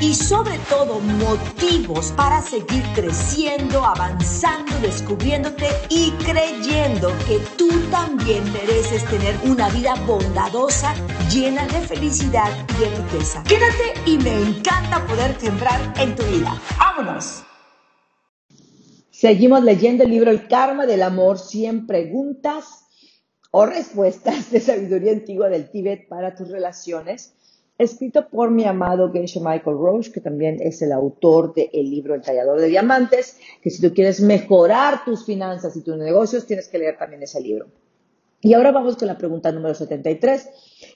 y sobre todo motivos para seguir creciendo, avanzando, descubriéndote y creyendo que tú también mereces tener una vida bondadosa, llena de felicidad y de riqueza. Quédate y me encanta poder sembrar en tu vida. ¡Vámonos! Seguimos leyendo el libro El karma del amor, 100 preguntas o respuestas de sabiduría antigua del Tíbet para tus relaciones escrito por mi amado Geisha Michael Roche, que también es el autor del libro El tallador de diamantes, que si tú quieres mejorar tus finanzas y tus negocios, tienes que leer también ese libro. Y ahora vamos con la pregunta número 73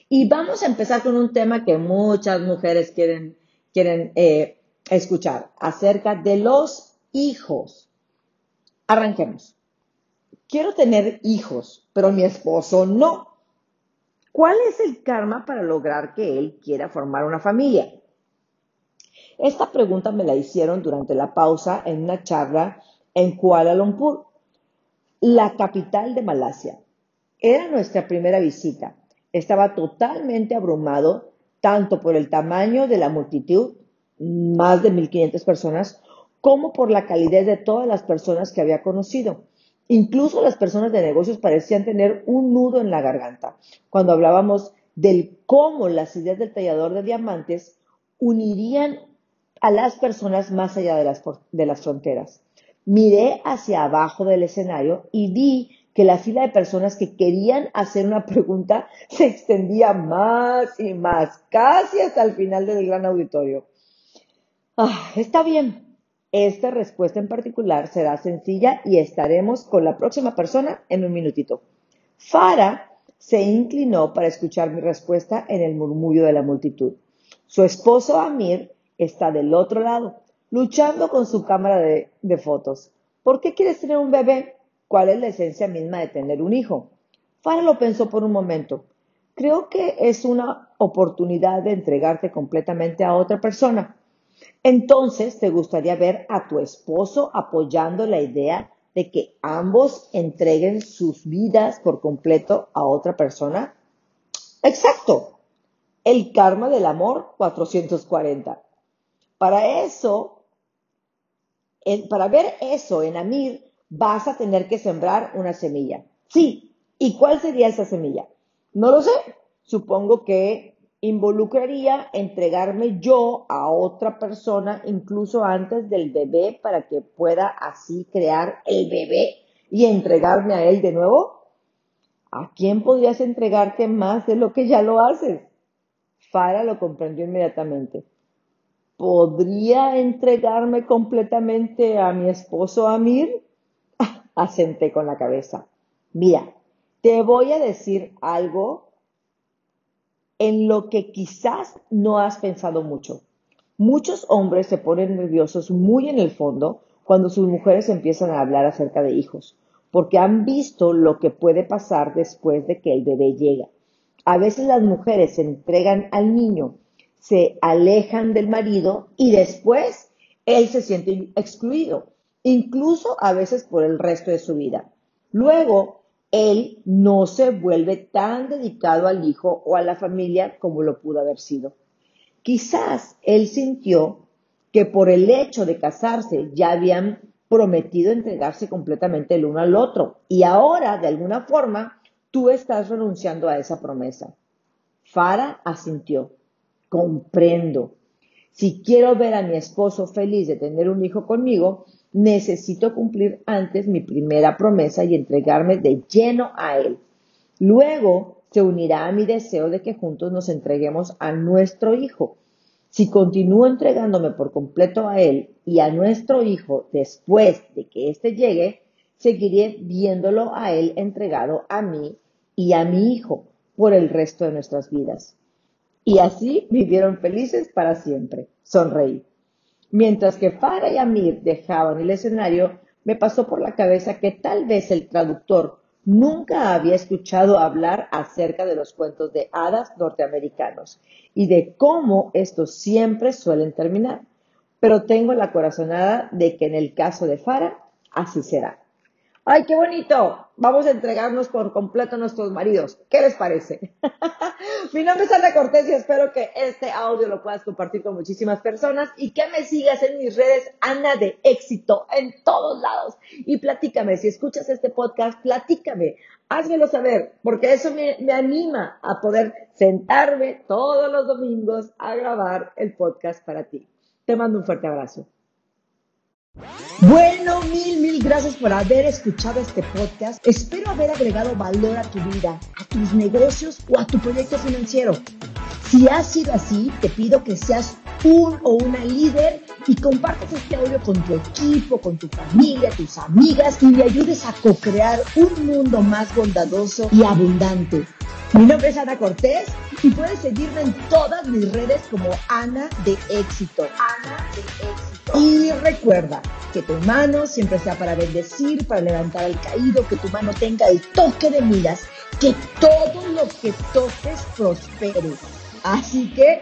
y vamos a empezar con un tema que muchas mujeres quieren, quieren eh, escuchar acerca de los hijos. Arranquemos. Quiero tener hijos, pero mi esposo no. ¿Cuál es el karma para lograr que él quiera formar una familia? Esta pregunta me la hicieron durante la pausa en una charla en Kuala Lumpur, la capital de Malasia. Era nuestra primera visita. Estaba totalmente abrumado tanto por el tamaño de la multitud, más de 1.500 personas, como por la calidez de todas las personas que había conocido. Incluso las personas de negocios parecían tener un nudo en la garganta cuando hablábamos del cómo las ideas del tallador de diamantes unirían a las personas más allá de las, de las fronteras. Miré hacia abajo del escenario y vi que la fila de personas que querían hacer una pregunta se extendía más y más, casi hasta el final del gran auditorio. Ah, está bien, esta respuesta en particular será sencilla y estaremos con la próxima persona en un minutito. Farah se inclinó para escuchar mi respuesta en el murmullo de la multitud. Su esposo Amir está del otro lado, luchando con su cámara de, fotos. ¿Por qué quieres tener un bebé? ¿Cuál es la esencia misma de tener un hijo? Farah lo pensó por un momento. Creo que es una oportunidad de entregarte completamente a otra persona. Entonces, ¿te gustaría ver a tu esposo apoyando la idea de que ambos entreguen sus vidas por completo a otra persona? Exacto. El karma del amor 440. Para eso, para ver eso en Amir, vas a tener que sembrar una semilla. Sí. ¿Y cuál sería esa semilla? No lo sé. Supongo que involucraría entregarme yo a otra persona incluso antes del bebé para que pueda así crear el bebé y entregarme a él de nuevo? ¿A quién podrías entregarte más de lo que ya lo haces? Fara lo comprendió inmediatamente. ¿Podría entregarme completamente a mi esposo Amir? asenté con la cabeza. Mira, te voy a decir algo en lo que quizás no has pensado mucho. Muchos hombres se ponen nerviosos muy en el fondo cuando sus mujeres empiezan a hablar acerca de hijos, porque han visto lo que puede pasar después de que el bebé llega. A veces las mujeres se entregan al niño, se alejan del marido y después él se siente excluido, incluso a veces por el resto de su vida. Luego él no se vuelve tan dedicado al hijo o a la familia como lo pudo haber sido. Quizás él sintió que por el hecho de casarse ya habían prometido entregarse completamente el uno al otro y ahora, de alguna forma, tú estás renunciando a esa promesa. Fara asintió. Comprendo. Si quiero ver a mi esposo feliz de tener un hijo conmigo, necesito cumplir antes mi primera promesa y entregarme de lleno a Él. Luego se unirá a mi deseo de que juntos nos entreguemos a nuestro Hijo. Si continúo entregándome por completo a Él y a nuestro Hijo después de que éste llegue, seguiré viéndolo a Él entregado a mí y a mi Hijo por el resto de nuestras vidas. Y así vivieron felices para siempre. Sonreí. Mientras que Farah y Amir dejaban el escenario, me pasó por la cabeza que tal vez el traductor nunca había escuchado hablar acerca de los cuentos de hadas norteamericanos y de cómo estos siempre suelen terminar. Pero tengo la corazonada de que en el caso de Farah, así será. ¡Ay, qué bonito! Vamos a entregarnos por completo a nuestros maridos. ¿Qué les parece? Mi nombre es Ana Cortés y espero que este audio lo puedas compartir con muchísimas personas y que me sigas en mis redes Ana de éxito en todos lados. Y platícame, si escuchas este podcast, platícame, házmelo saber, porque eso me, me anima a poder sentarme todos los domingos a grabar el podcast para ti. Te mando un fuerte abrazo. Bueno, mil, mil gracias por haber escuchado este podcast. Espero haber agregado valor a tu vida, a tus negocios o a tu proyecto financiero. Si ha sido así, te pido que seas un o una líder y compartas este audio con tu equipo, con tu familia, tus amigas y le ayudes a co-crear un mundo más bondadoso y abundante. Mi nombre es Ana Cortés y puedes seguirme en todas mis redes como Ana de Éxito. Ana de Éxito. Y recuerda que tu mano siempre sea para bendecir, para levantar al caído, que tu mano tenga el toque de miras, que todo lo que toques prospere. Así que